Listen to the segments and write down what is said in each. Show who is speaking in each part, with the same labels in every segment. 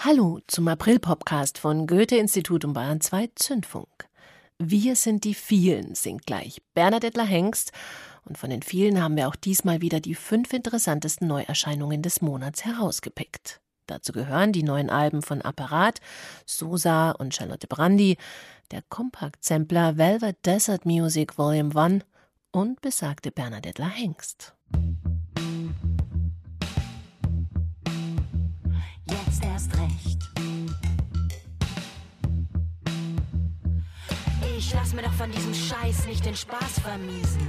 Speaker 1: Hallo zum April-Podcast von Goethe-Institut und Bayern 2 Zündfunk. Wir sind die vielen, singt gleich Bernadette Hengst. Und von den vielen haben wir auch diesmal wieder die fünf interessantesten Neuerscheinungen des Monats herausgepickt. Dazu gehören die neuen Alben von Apparat, Sosa und Charlotte Brandy, der Kompakt-Sampler Velvet Desert Music Volume 1 und besagte Bernadette Hengst.
Speaker 2: Ich lass mir doch von diesem Scheiß nicht den Spaß vermiesen.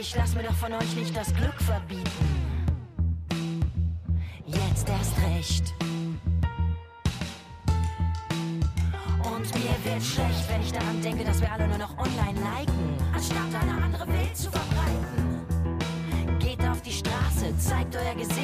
Speaker 2: Ich lass mir doch von euch nicht das Glück verbieten. Jetzt erst recht. Und mir wird schlecht, wenn ich daran denke, dass wir alle nur noch online liken, anstatt eine andere Welt zu verbreiten. Geht auf die Straße, zeigt euer Gesicht.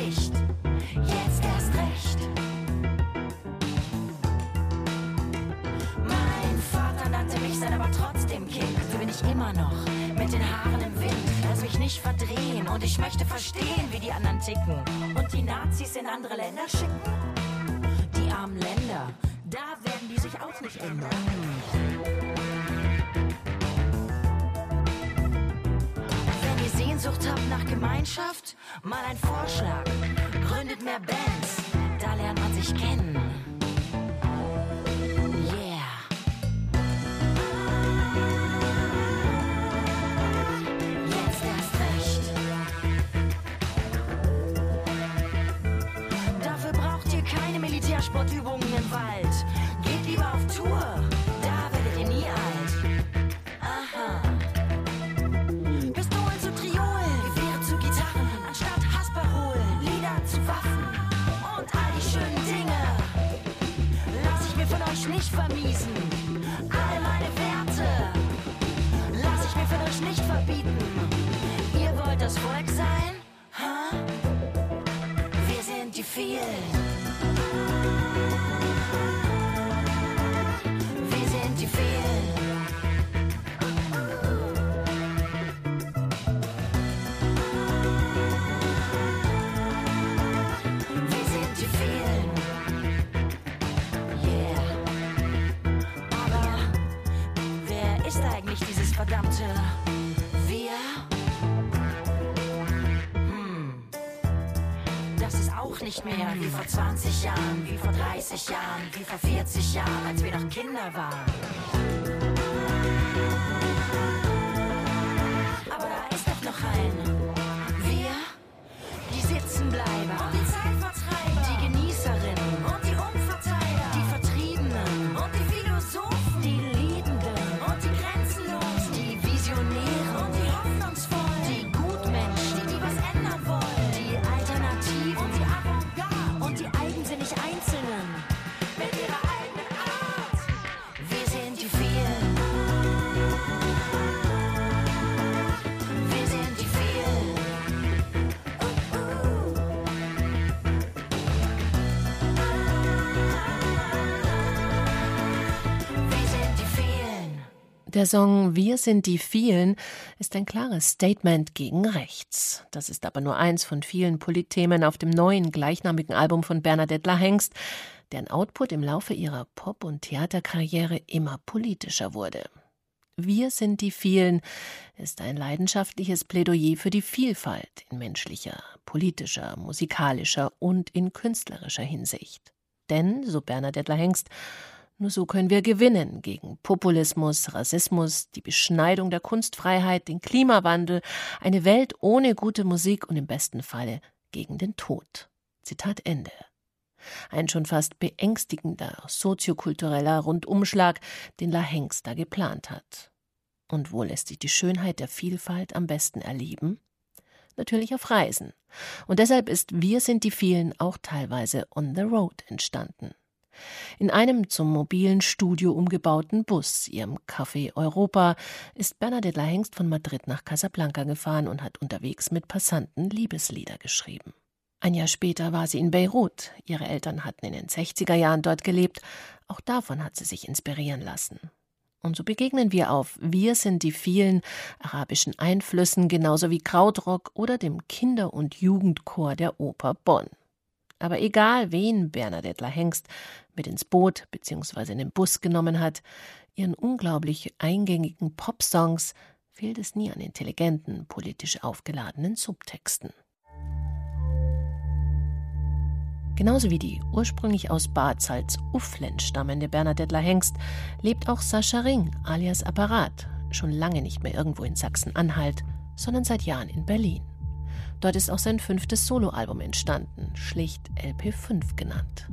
Speaker 2: Immer noch mit den Haaren im Wind. Lass mich nicht verdrehen und ich möchte verstehen, wie die anderen ticken. Und die Nazis in andere Länder schicken? Die armen Länder, da werden die sich auch nicht ändern. Wenn ihr Sehnsucht habt nach Gemeinschaft, mal ein Vorschlag. Gründet mehr Bands, da lernt man sich kennen. Im Wald. Geht lieber auf Tour, da werdet ihr nie alt. Aha. Pistolen zu Triolen, Gewehre zu Gitarren, anstatt Hasparol, Lieder zu Waffen und all die schönen Dinge. Lass ich mir von euch nicht vermiesen. All meine Werte lass ich mir von euch nicht verbieten. Ihr wollt das Volk sein? Ha? Wir sind die vielen. Nicht mehr wie vor 20 Jahren, wie vor 30 Jahren, wie vor 40 Jahren, als wir noch Kinder waren.
Speaker 1: Der Song Wir sind die vielen ist ein klares Statement gegen rechts. Das ist aber nur eins von vielen Politthemen auf dem neuen gleichnamigen Album von Bernadette Hengst, deren Output im Laufe ihrer Pop- und Theaterkarriere immer politischer wurde. Wir sind die vielen ist ein leidenschaftliches Plädoyer für die Vielfalt in menschlicher, politischer, musikalischer und in künstlerischer Hinsicht. Denn, so Bernadette Hengst, nur so können wir gewinnen gegen Populismus, Rassismus, die Beschneidung der Kunstfreiheit, den Klimawandel, eine Welt ohne gute Musik und im besten Falle gegen den Tod. Zitat Ende. Ein schon fast beängstigender soziokultureller Rundumschlag, den La Hengst da geplant hat. Und wo lässt sich die Schönheit der Vielfalt am besten erleben? Natürlich auf Reisen. Und deshalb ist Wir sind die vielen auch teilweise on the road entstanden. In einem zum mobilen Studio umgebauten Bus, ihrem Café Europa, ist Bernadette Hengst von Madrid nach Casablanca gefahren und hat unterwegs mit Passanten Liebeslieder geschrieben. Ein Jahr später war sie in Beirut. Ihre Eltern hatten in den 60er Jahren dort gelebt. Auch davon hat sie sich inspirieren lassen. Und so begegnen wir auf Wir sind die vielen arabischen Einflüssen genauso wie Krautrock oder dem Kinder- und Jugendchor der Oper Bonn. Aber egal, wen Bernadette Hengst mit ins Boot bzw. in den Bus genommen hat, ihren unglaublich eingängigen Popsongs fehlt es nie an intelligenten, politisch aufgeladenen Subtexten. Genauso wie die ursprünglich aus Bad Salz-Ufflen stammende Bernadette Hengst lebt auch Sascha Ring alias Apparat schon lange nicht mehr irgendwo in Sachsen-Anhalt, sondern seit Jahren in Berlin. Dort ist auch sein fünftes Soloalbum entstanden, schlicht LP5 genannt.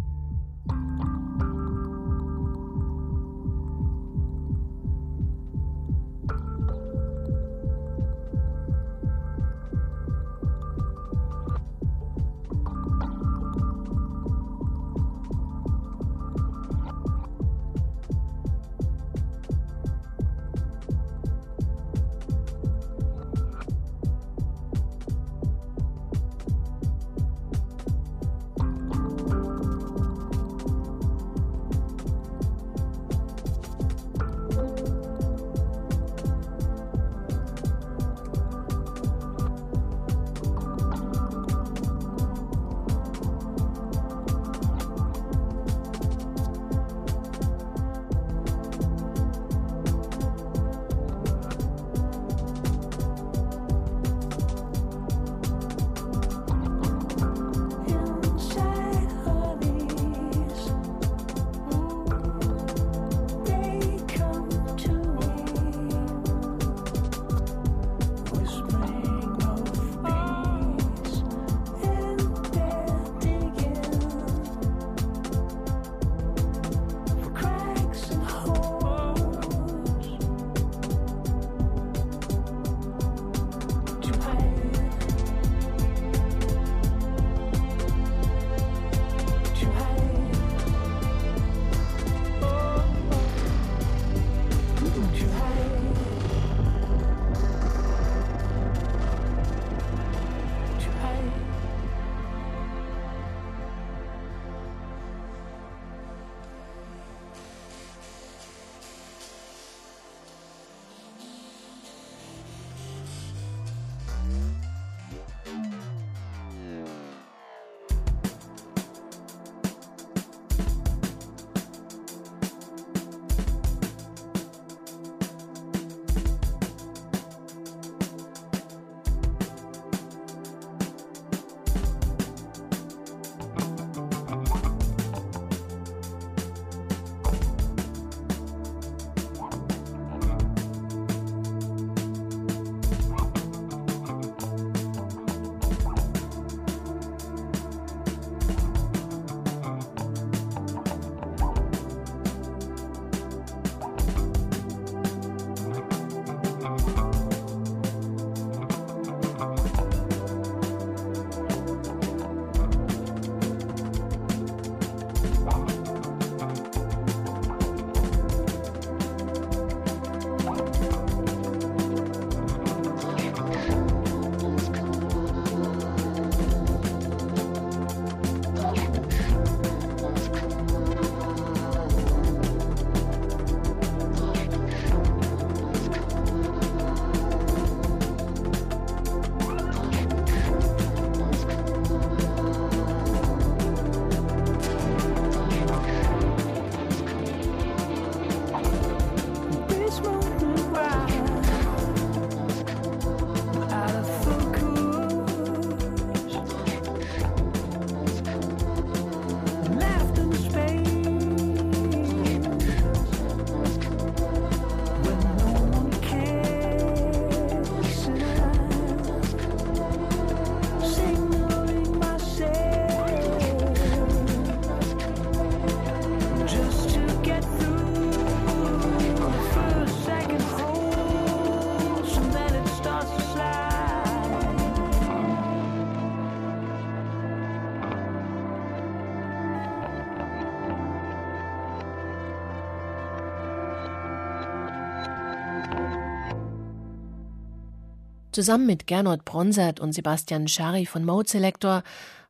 Speaker 1: Zusammen mit Gernot Bronsert und Sebastian Schari von Mode Selector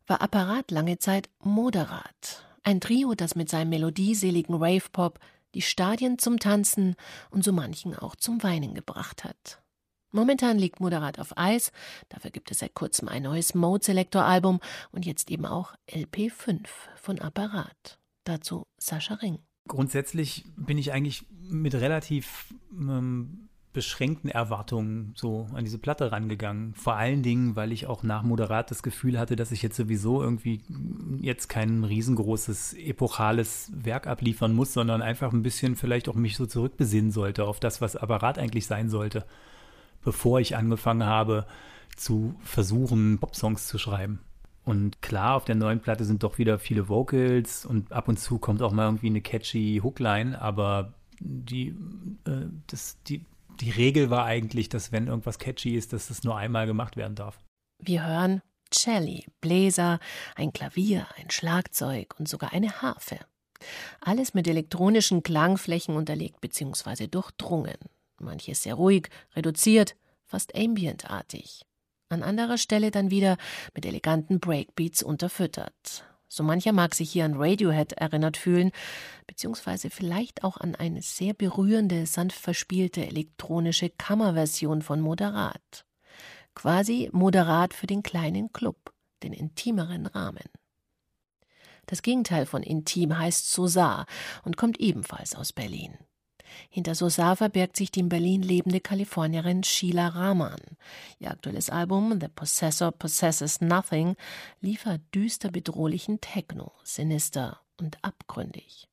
Speaker 1: war Apparat lange Zeit Moderat. Ein Trio, das mit seinem melodieseligen Rave-Pop die Stadien zum Tanzen und so manchen auch zum Weinen gebracht hat. Momentan liegt Moderat auf Eis, dafür gibt es seit kurzem ein neues Mode-Selector-Album und jetzt eben auch LP5 von Apparat. Dazu Sascha Ring.
Speaker 3: Grundsätzlich bin ich eigentlich mit relativ ähm, beschränkten Erwartungen so an diese Platte rangegangen. Vor allen Dingen, weil ich auch nach Moderat das Gefühl hatte, dass ich jetzt sowieso irgendwie jetzt kein riesengroßes epochales Werk abliefern muss, sondern einfach ein bisschen vielleicht auch mich so zurückbesinnen sollte auf das, was Apparat eigentlich sein sollte bevor ich angefangen habe zu versuchen, Popsongs zu schreiben. Und klar, auf der neuen Platte sind doch wieder viele Vocals und ab und zu kommt auch mal irgendwie eine catchy Hookline, aber die, äh, das, die, die Regel war eigentlich, dass wenn irgendwas catchy ist, dass das nur einmal gemacht werden darf.
Speaker 1: Wir hören Celli, Bläser, ein Klavier, ein Schlagzeug und sogar eine Harfe. Alles mit elektronischen Klangflächen unterlegt bzw. durchdrungen manches sehr ruhig, reduziert, fast ambientartig. An anderer Stelle dann wieder mit eleganten Breakbeats unterfüttert. So mancher mag sich hier an Radiohead erinnert fühlen, beziehungsweise vielleicht auch an eine sehr berührende, sanft verspielte elektronische Kammerversion von Moderat. Quasi Moderat für den kleinen Club, den intimeren Rahmen. Das Gegenteil von intim heißt Sosar und kommt ebenfalls aus Berlin. Hinter Sosa verbirgt sich die in Berlin lebende Kalifornierin Sheila Rahman. Ihr aktuelles Album The Possessor Possesses Nothing liefert düster bedrohlichen Techno, sinister und abgründig.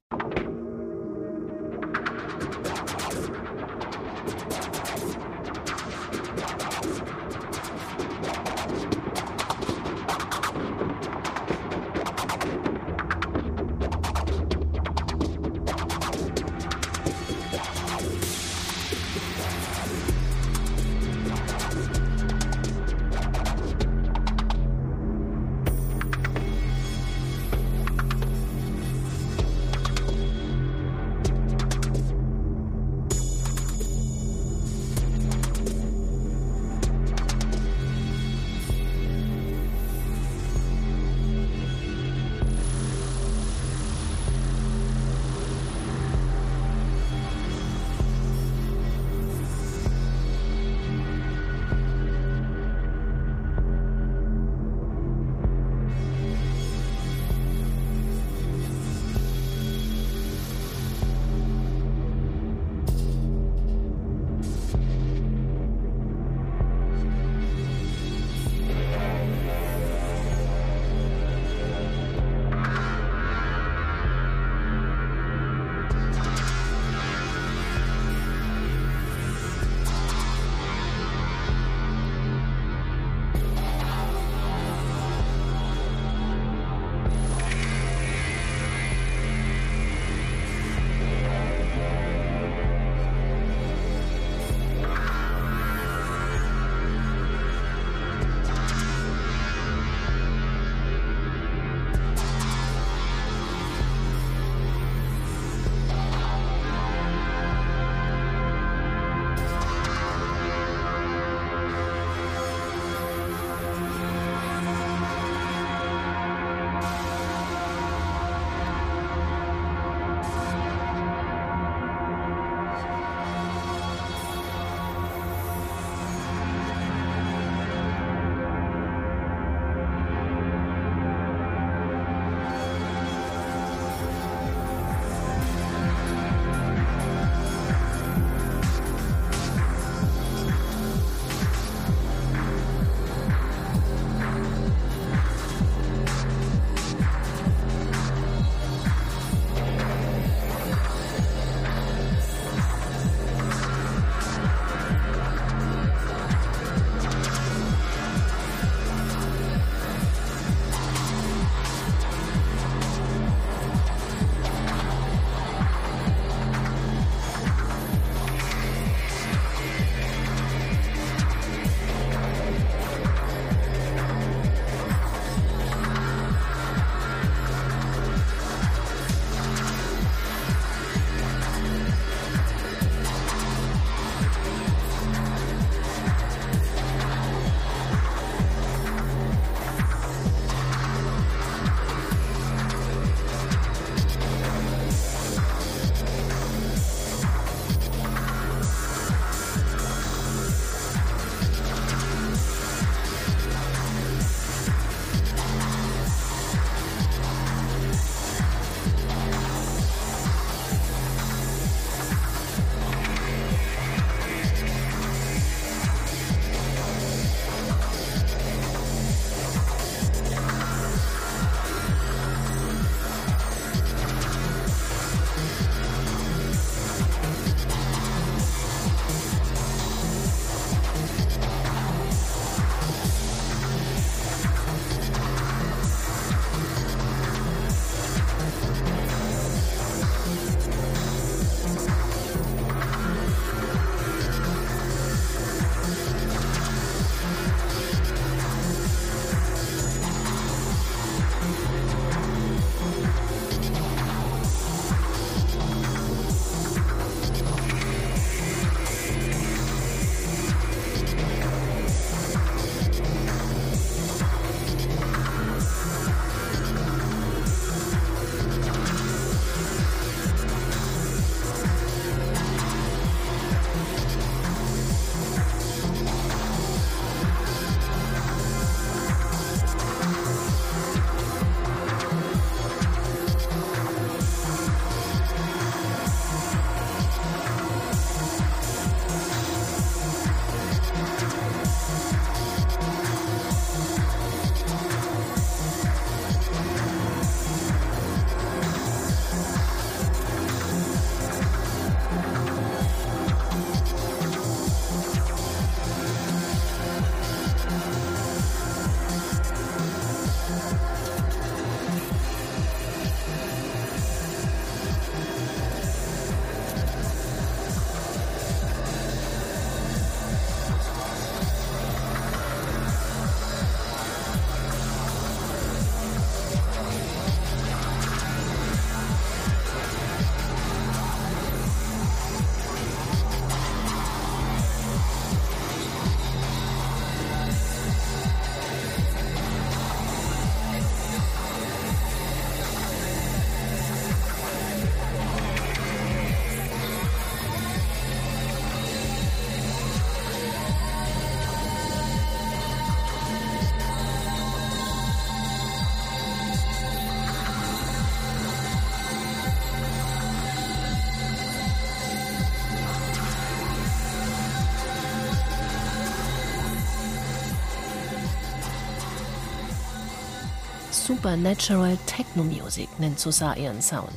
Speaker 4: Supernatural Techno Music nennt Sosa ihren Sound.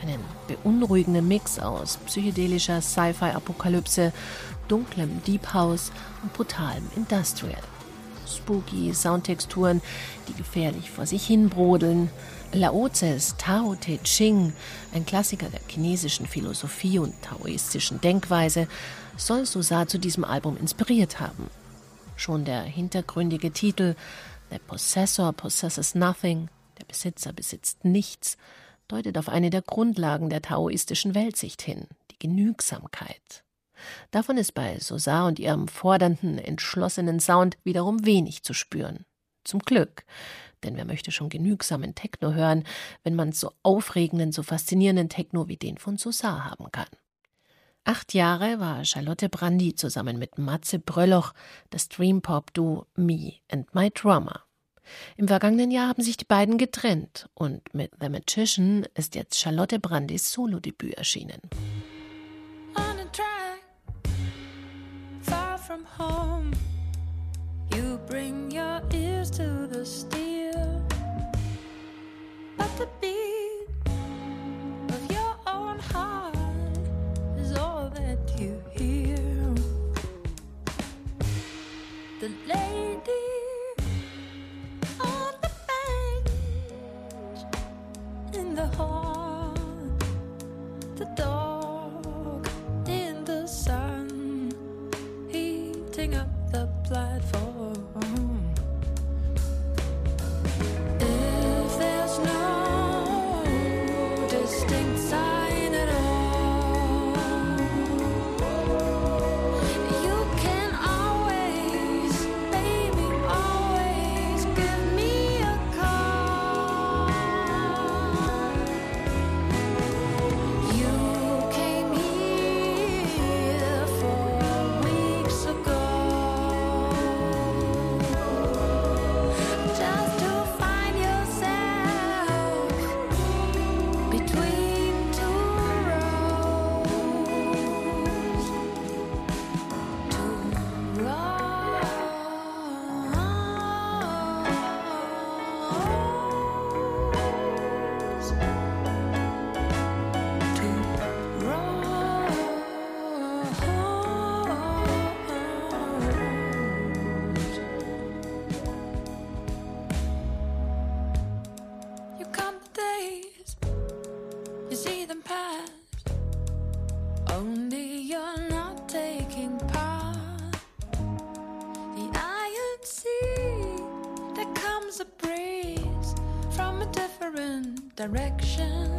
Speaker 4: Einen beunruhigenden Mix aus psychedelischer Sci-Fi-Apokalypse, dunklem Deep House und brutalem Industrial. Spooky Soundtexturen, die gefährlich vor sich hin brodeln. Laozes Tao Te Ching, ein Klassiker der chinesischen Philosophie und taoistischen Denkweise, soll Sosa zu diesem Album inspiriert haben. Schon der hintergründige Titel The Possessor possesses nothing, der Besitzer besitzt nichts, deutet auf eine der Grundlagen der taoistischen Weltsicht hin, die Genügsamkeit. Davon ist bei Sosa und ihrem fordernden, entschlossenen Sound wiederum wenig zu spüren. Zum Glück, denn wer möchte schon genügsamen Techno hören, wenn man so aufregenden, so faszinierenden Techno wie den von Sosa haben kann. Acht Jahre war Charlotte Brandy zusammen mit Matze Brölloch das Dreampop-Duo Me and My Drummer. Im vergangenen Jahr haben sich die beiden getrennt und mit The Magician ist jetzt Charlotte Brandys Solodebüt erschienen. from home. You bring your ears to the steel, but the beat The lady on the bench in the hall, the dog direction.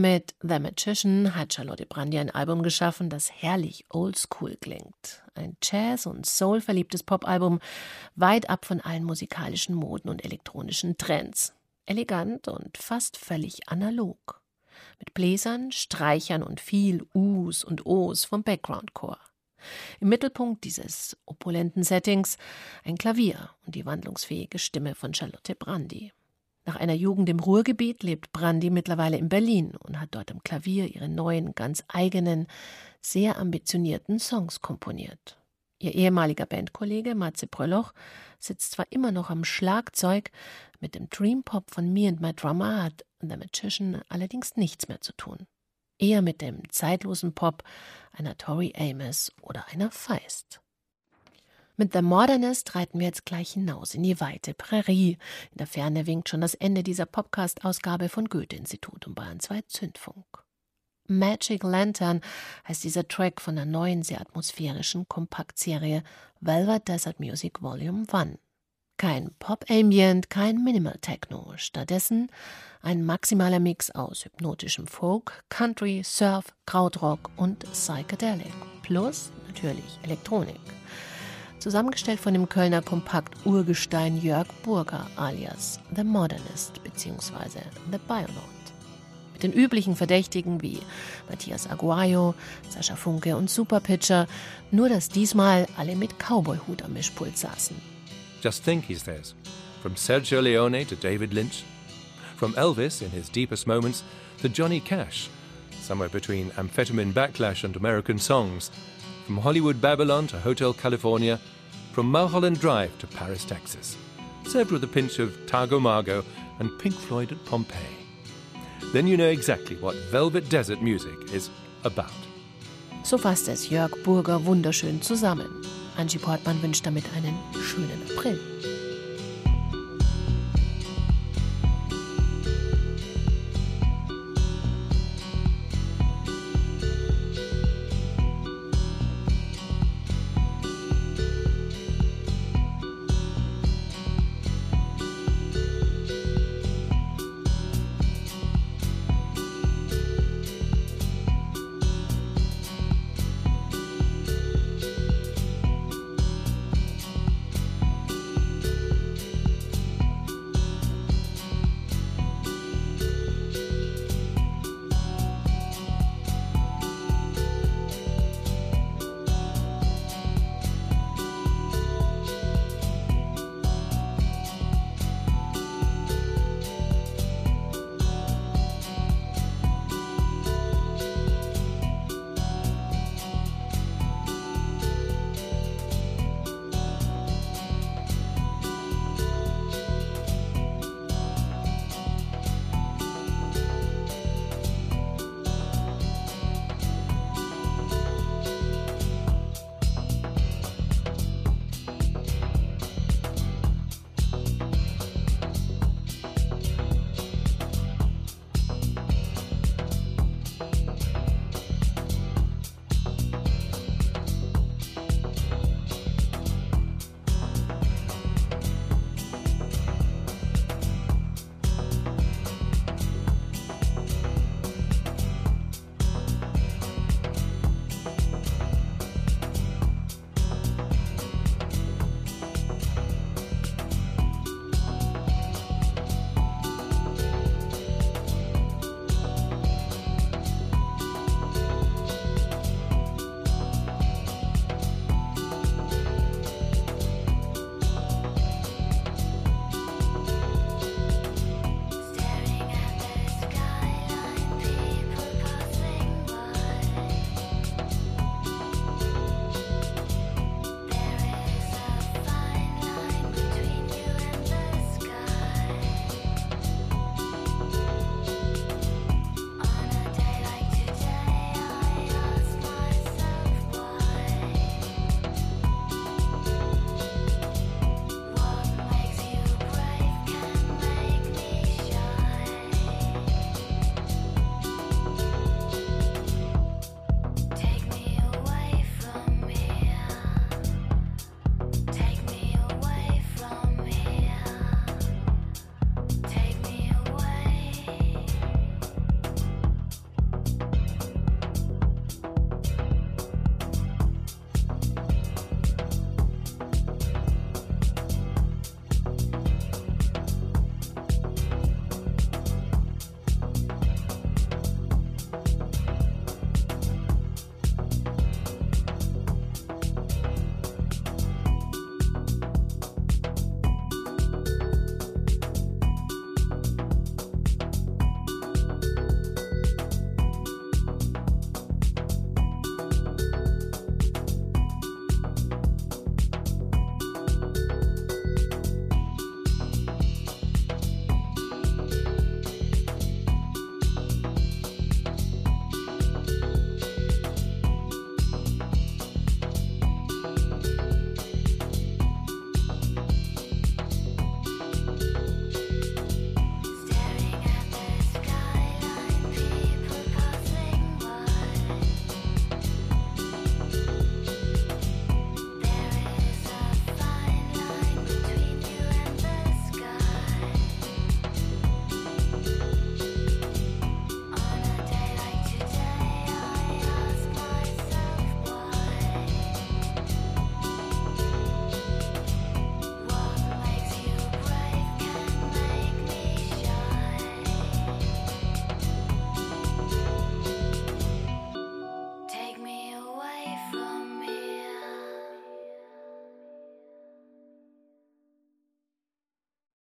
Speaker 1: Mit The Magician hat Charlotte Brandy ein Album geschaffen, das herrlich oldschool klingt. Ein Jazz- und Soul-verliebtes Popalbum, weit ab von allen musikalischen Moden und elektronischen Trends. Elegant und fast völlig analog. Mit Bläsern, Streichern und viel Us und Os vom Background-Chor. Im Mittelpunkt dieses opulenten Settings ein Klavier und die wandlungsfähige Stimme von Charlotte Brandy. Nach einer Jugend im Ruhrgebiet lebt Brandy mittlerweile in Berlin und hat dort am Klavier ihre neuen, ganz eigenen, sehr ambitionierten Songs komponiert. Ihr ehemaliger Bandkollege Matze Prölloch sitzt zwar immer noch am Schlagzeug, mit dem Dream Pop von Me and My Drummer hat The Magician allerdings nichts mehr zu tun. Eher mit dem zeitlosen Pop einer Tori Amos oder einer Feist. Mit The Modernist reiten wir jetzt gleich hinaus in die weite Prärie. In der Ferne winkt schon das Ende dieser Podcast-Ausgabe von Goethe-Institut und Bayern 2 Zündfunk. Magic Lantern heißt dieser Track von der neuen, sehr atmosphärischen Kompaktserie Velvet Desert Music Volume 1. Kein Pop-Ambient, kein Minimal Techno, stattdessen ein maximaler Mix aus hypnotischem Folk, Country, Surf, Krautrock und Psychedelic. Plus natürlich Elektronik. Zusammengestellt von dem Kölner Kompakt-Urgestein Jörg Burger alias The Modernist bzw. The Bionaut. Mit den üblichen Verdächtigen wie Matthias Aguayo, Sascha Funke und Superpitcher, nur dass diesmal alle mit Cowboy-Hut am Mischpult saßen.
Speaker 5: Just think, he says. From Sergio Leone to David Lynch. From Elvis in his deepest moments to Johnny Cash, somewhere between amphetamine backlash and American songs. From Hollywood Babylon to Hotel California. From Mulholland Drive to Paris, Texas. Served with a pinch of Tago Margo and Pink Floyd at Pompeii. Then you know exactly what Velvet Desert music is about.
Speaker 1: So fasst es Jörg Burger wunderschön zusammen. Angie Portmann wünscht damit einen schönen April.